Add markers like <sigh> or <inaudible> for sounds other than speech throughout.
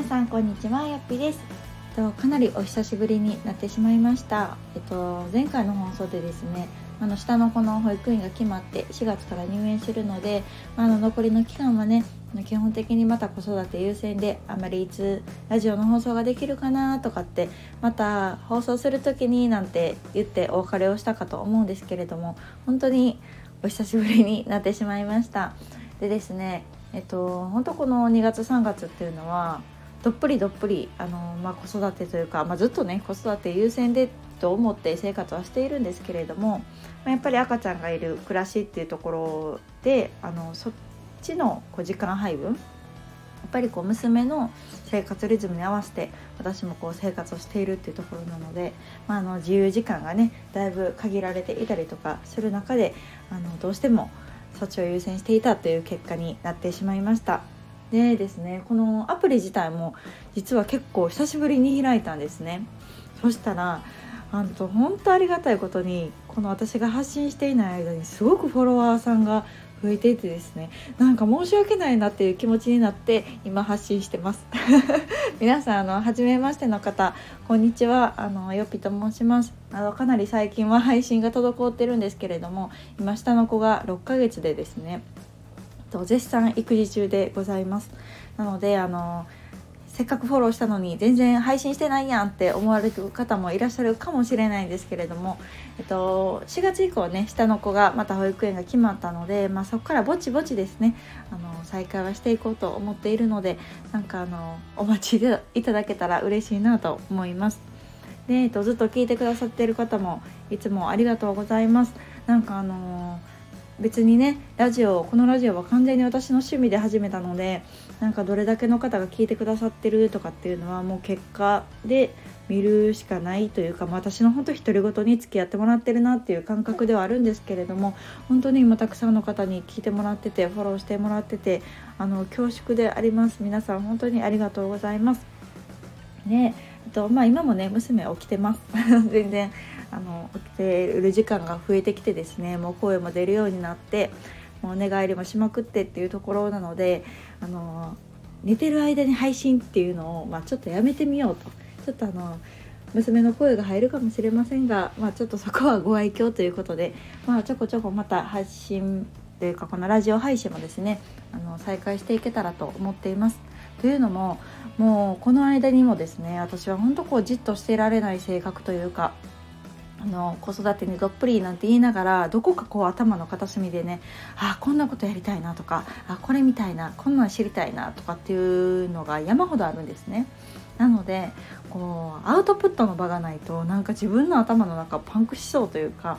皆さんこんにちはやっぴです。とかなりお久しぶりになってしまいました。えっと前回の放送でですねあの下の子の保育園が決まって4月から入園するのであの残りの期間はね基本的にまた子育て優先であまりいつラジオの放送ができるかなとかってまた放送する時になんて言ってお別れをしたかと思うんですけれども本当にお久しぶりになってしまいました。でですねえっと本当この2月3月っていうのはどっぷりどっぷりあの、まあ、子育てというか、まあ、ずっとね子育て優先でと思って生活はしているんですけれども、まあ、やっぱり赤ちゃんがいる暮らしっていうところであのそっちのこう時間配分やっぱりこう娘の生活リズムに合わせて私もこう生活をしているっていうところなので、まあ、あの自由時間がねだいぶ限られていたりとかする中であのどうしてもそっちを優先していたという結果になってしまいました。でですね。このアプリ自体も実は結構久しぶりに開いたんですね。そしたらあの本当ありがたいことにこの私が発信していない間にすごくフォロワーさんが増えていてですね。なんか申し訳ないなっていう気持ちになって今発信してます。<laughs> 皆さんあの初めましての方こんにちは。あのよぴと申します。あのかなり最近は配信が滞ってるんですけれども今下の子が6ヶ月でですね。と絶賛育児中でございますなのであのせっかくフォローしたのに全然配信してないやんって思われる方もいらっしゃるかもしれないんですけれども、えっと、4月以降ね下の子がまた保育園が決まったので、まあ、そこからぼちぼちですねあの再開はしていこうと思っているのでなんかあのお待ちいただけたら嬉しいなと思います。で、えっと、ずっと聞いてくださっている方もいつもありがとうございます。なんかあのー別にねラジオこのラジオは完全に私の趣味で始めたのでなんかどれだけの方が聞いてくださってるとかっていうのはもう結果で見るしかないというか、まあ、私の本当独り言に付き合ってもらってるなっていう感覚ではあるんですけれども本当に今たくさんの方に聞いてもらっててフォローしてもらっててあの恐縮であります皆さん本当にありがとうございます。ねえとまあ、今もね娘起きてます <laughs> 全然あの起きてる時間が増えてきてですねもう声も出るようになってもう寝返りもしまくってっていうところなのであの寝てる間に配信っていうのを、まあ、ちょっとやめてみようとちょっとあの娘の声が入るかもしれませんが、まあ、ちょっとそこはご愛嬌ということで、まあ、ちょこちょこまた発信というかこのラジオ配信もですねあの再開していけたらと思っています。というのももうこの間にもですね私は本当こうじっとしていられない性格というかあの子育てにどっぷりなんて言いながらどこかこう頭の片隅でねあこんなことやりたいなとかあこれみたいなこんなん知りたいなとかっていうのが山ほどあるんですね。なのでこうアウトプットの場がないとなんか自分の頭の中パンクしそうというか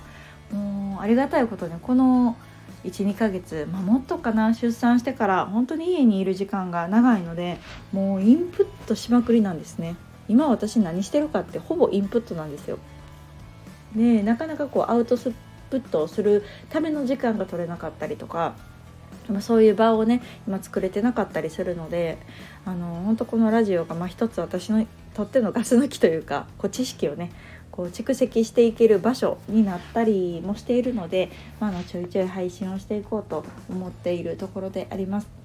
もうありがたいことにこの12ヶ月、まあ、もっとかな出産してから本当に家にいる時間が長いのでもうインプットしまくりなんですね今私何してるかってほぼインプットなんですよでなかなかこうアウトプットをするための時間が取れなかったりとかまそういう場をね今作れてなかったりするのであの本当このラジオがまあ一つ私のとってのガス抜きというかこう知識をねこう蓄積していける場所になったりもしているので、ま、あのちょいちょい配信をしていこうと思っているところであります。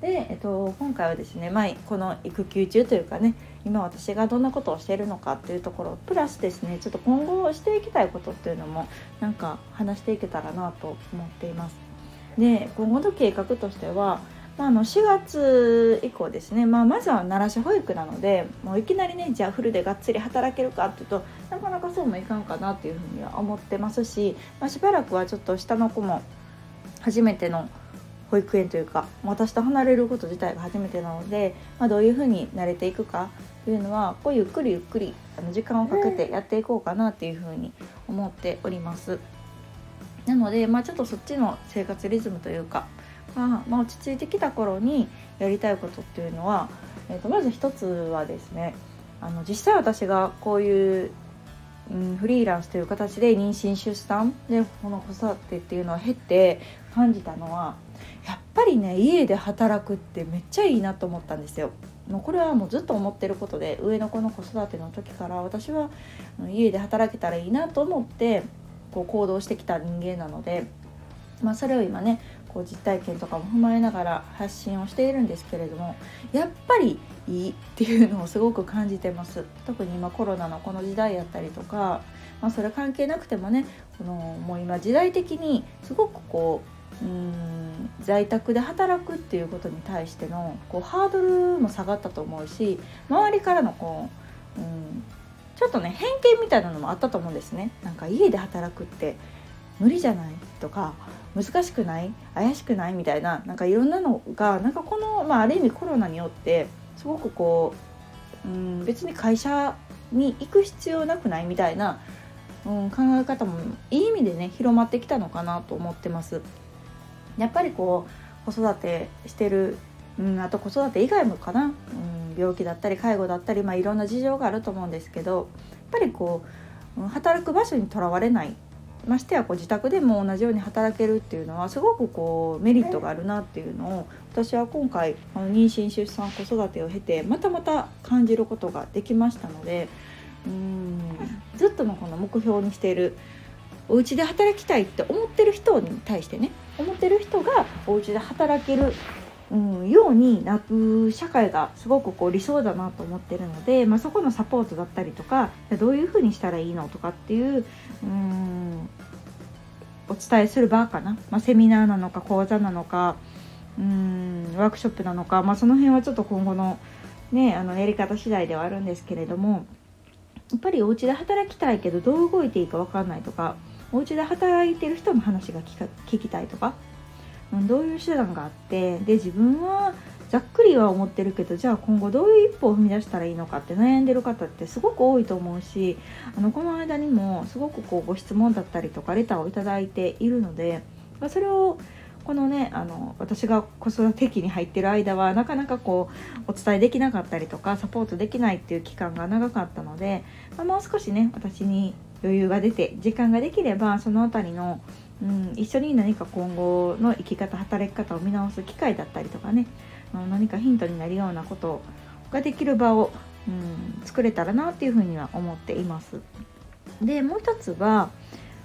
で、えっと、今回はですね、まあ、この育休中というかね今私がどんなことをしているのかっていうところプラスですねちょっと今後していきたいことっていうのもなんか話していけたらなと思っています。で今後の計画としては、まあ、の4月以降ですね、まあ、まずは奈良市保育なのでもういきなりねじゃあフルでがっつり働けるかっていうとなかなかそうもいかんかなっていうふうには思ってますし、まあ、しばらくはちょっと下の子も初めての保育園というか私と離れること自体が初めてなので、まあ、どういうふうに慣れていくかというのはこうゆっくりゆっくりあの時間をかけてやっていこうかなっていうふうに思っております。なので、まあ、ちょっとそっちの生活リズムというか、まあ、ま、落ち着いてきた頃にやりたいことっていうのは、えー、とまず一つはですねあの実際私がこういううん、フリーランスという形で妊娠出産でこの子育てっていうのを経て感じたのはやっぱりね家で働くってめっちゃいいなと思ったんですよ。もうこれはもうずっと思ってることで上の子の子育ての時から私は家で働けたらいいなと思ってこう行動してきた人間なのでまあ、それを今ねこう実体験とかも踏まえながら発信をしているんですけれどもやっぱりいいっていうのをすごく感じてます特に今コロナのこの時代やったりとか、まあ、それ関係なくてもねこのもう今時代的にすごくこううん在宅で働くっていうことに対してのこうハードルも下がったと思うし周りからのこう、うん、ちょっとね偏見みたいなのもあったと思うんですね。なんか家で働くって無理じゃない？とか難しくない？怪しくない？みたいななんかいろんなのがなんかこの、まあ、ある意味コロナによってすごくこう、うん、別に会社に行く必要なくない？みたいな、うん、考え方もいい意味でね広まってきたのかなと思ってます。やっぱりこう子育てしてる、うん、あと子育て以外もかな、うん、病気だったり介護だったり、まあ、いろんな事情があると思うんですけどやっぱりこう働く場所にとらわれない。ましてやこう自宅でも同じように働けるっていうのはすごくこうメリットがあるなっていうのを私は今回あの妊娠出産子育てを経てまたまた感じることができましたのでうんずっとのこの目標にしているお家で働きたいって思ってる人に対してね思ってる人がお家で働けるうん、ようになる社会がすごくこう理想だなと思ってるので、まあ、そこのサポートだったりとかどういうふうにしたらいいのとかっていううんお伝えする場かな、まあ、セミナーなのか講座なのかうんワークショップなのか、まあ、その辺はちょっと今後の,、ね、あのやり方次第ではあるんですけれどもやっぱりお家で働きたいけどどう動いていいか分かんないとかお家で働いてる人の話が聞きたいとかどういう手段があってで自分はざっくりは思ってるけどじゃあ今後どういう一歩を踏み出したらいいのかって悩んでる方ってすごく多いと思うしあのこの間にもすごくこうご質問だったりとかレターを頂いているのでそれをこのねあの私が子育て期に入ってる間はなかなかこうお伝えできなかったりとかサポートできないっていう期間が長かったので、まあ、もう少しね私に余裕が出て時間ができればその辺りのうん、一緒に何か今後の生き方働き方を見直す機会だったりとかね何かヒントになるようなことができる場を、うん、作れたらなっていうふうには思っています。でもう一つは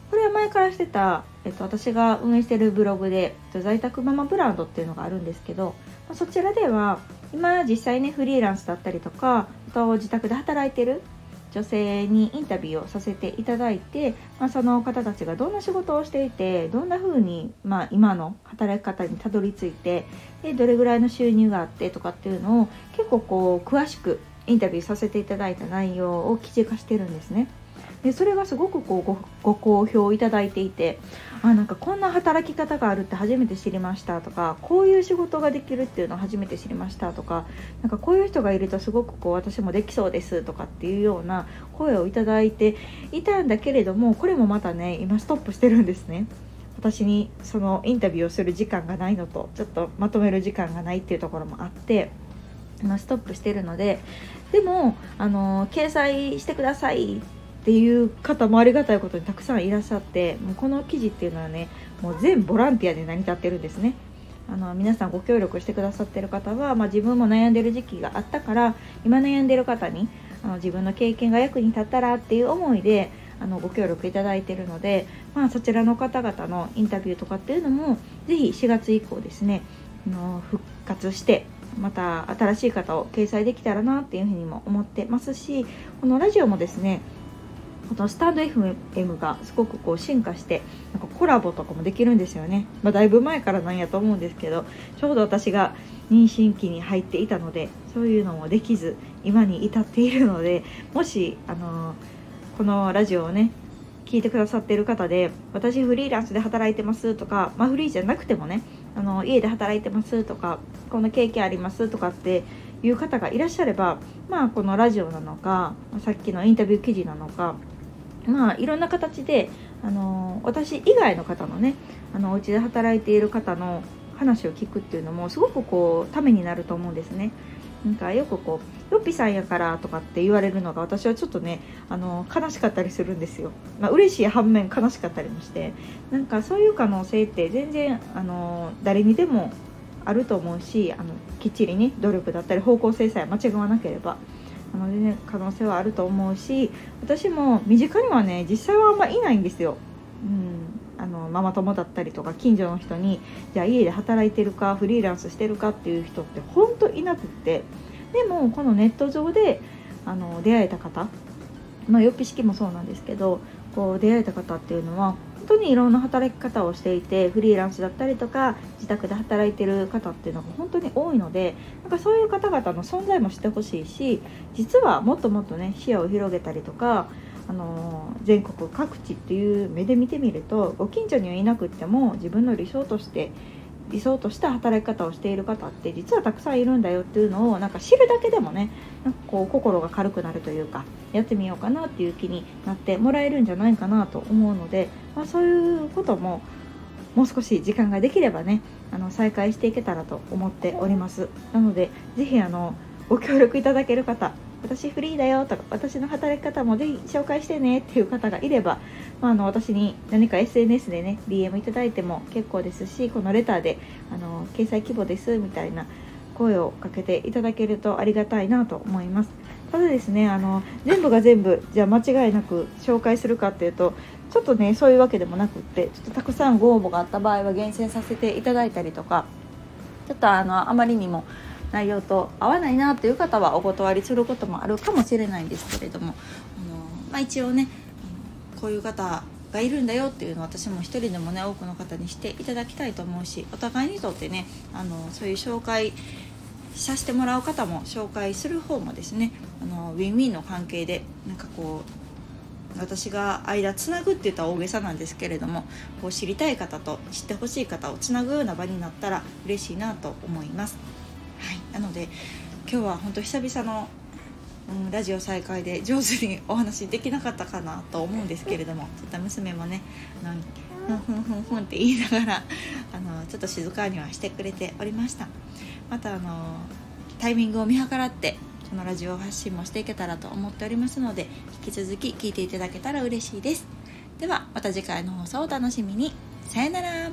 これは前からしてた、えっと、私が運営してるブログで在宅ママブランドっていうのがあるんですけどそちらでは今実際ねフリーランスだったりとかと自宅で働いてる女性にインタビューをさせていただいて、まあ、その方たちがどんな仕事をしていてどんな風にま、あ、今の働き方にたどり着いてでどれぐらいの収入があってとかっていうのを結構こう詳しくインタビューさせていただいた内容を記事化してるんですね。でそれがすごくこうご好評いただいていてあなんかこんな働き方があるって初めて知りましたとかこういう仕事ができるっていうのを初めて知りましたとかなんかこういう人がいるとすごくこう私もできそうですとかっていうような声をいただいていたんだけれどもこれもまたね今ストップしてるんですね。私にそのインタビューをする時間がないのとちょっとまとめる時間がないっていうところもあって今ストップしてるのででもあの掲載してくださいっていう方もありがたいことにたくさんいらっしゃってもうこの記事っていうのはねもう全ボランティアで成り立ってるんですね。あの皆さんご協力してくださってる方は、まあ、自分も悩んでる時期があったから今悩んでる方にあの自分の経験が役に立ったらっていう思いであのご協力いただいてるので、まあ、そちらの方々のインタビューとかっていうのもぜひ4月以降ですねあの復活してまた新しい方を掲載できたらなっていうふうにも思ってますしこのラジオもですねこのスタンド FM がすごくこう進化してなんかコラボとかもできるんですよね、まあ、だいぶ前からなんやと思うんですけどちょうど私が妊娠期に入っていたのでそういうのもできず今に至っているのでもし、あのー、このラジオをね聞いてくださってる方で私フリーランスで働いてますとか、まあ、フリーじゃなくてもねあの家で働いてますとかこの経験ありますとかっていう方がいらっしゃればまあこのラジオなのかさっきのインタビュー記事なのかまあいろんな形であの私以外の方のねあのお家で働いている方の話を聞くっていうのもすごくこうためになると思うんですね。なんかよくこう「よっぴさんやから」とかって言われるのが私はちょっとねあの悲しかったりするんですよ。まあ嬉しい反面悲しかったりもしてなんかそういう可能性って全然あの誰にでもあると思うしあのきっちりね努力だったり方向性さえ間違わなければあの全然可能性はあると思うし私も身近にはね実際はあんまいないんですよ。うんあのママ友だったりとか近所の人にじゃあ家で働いてるかフリーランスしてるかっていう人ってほんといなくってでもこのネット上であの出会えた方まあよっぴ式もそうなんですけどこう出会えた方っていうのは本当にいろんな働き方をしていてフリーランスだったりとか自宅で働いてる方っていうのが本当に多いのでなんかそういう方々の存在もしてほしいし実はもっともっとね視野を広げたりとかあの全国各地っていう目で見てみるとご近所にはいなくっても自分の理想として理想とした働き方をしている方って実はたくさんいるんだよっていうのをなんか知るだけでもねなんかこう心が軽くなるというかやってみようかなっていう気になってもらえるんじゃないかなと思うので、まあ、そういうことももう少し時間ができればねあの再開していけたらと思っております。なので是非ご協力いただける方私フリーだよとか私の働き方もぜひ紹介してねっていう方がいれば、まあ、あの私に何か SNS でね DM いただいても結構ですしこのレターであの掲載規模ですみたいな声をかけていただけるとありがたいなと思います。ただですねあの全部が全部じゃあ間違いなく紹介するかっていうとちょっとねそういうわけでもなくってちょっとたくさんご応募があった場合は厳選させていただいたりとかちょっとあのあまりにも内容と合わないなという方はお断りすることもあるかもしれないんですけれどもあの、まあ、一応ねこういう方がいるんだよっていうのを私も一人でもね多くの方にしていただきたいと思うしお互いにとってねあのそういう紹介させてもらう方も紹介する方もですねあのウィンウィンの関係でなんかこう私が間つなぐって言ったら大げさなんですけれどもこう知りたい方と知ってほしい方をつなぐような場になったら嬉しいなと思います。なので今日は本当久々の、うん、ラジオ再開で上手にお話できなかったかなと思うんですけれどもちょっと娘もねあのふんふんふんふんって言いながらあのちょっと静かにはしてくれておりました。またあのタイミングを見計らってこのラジオ発信もしていけたらと思っておりますので引き続き聞いていただけたら嬉しいです。ではまた次回の放送をお楽しみに。さよなら。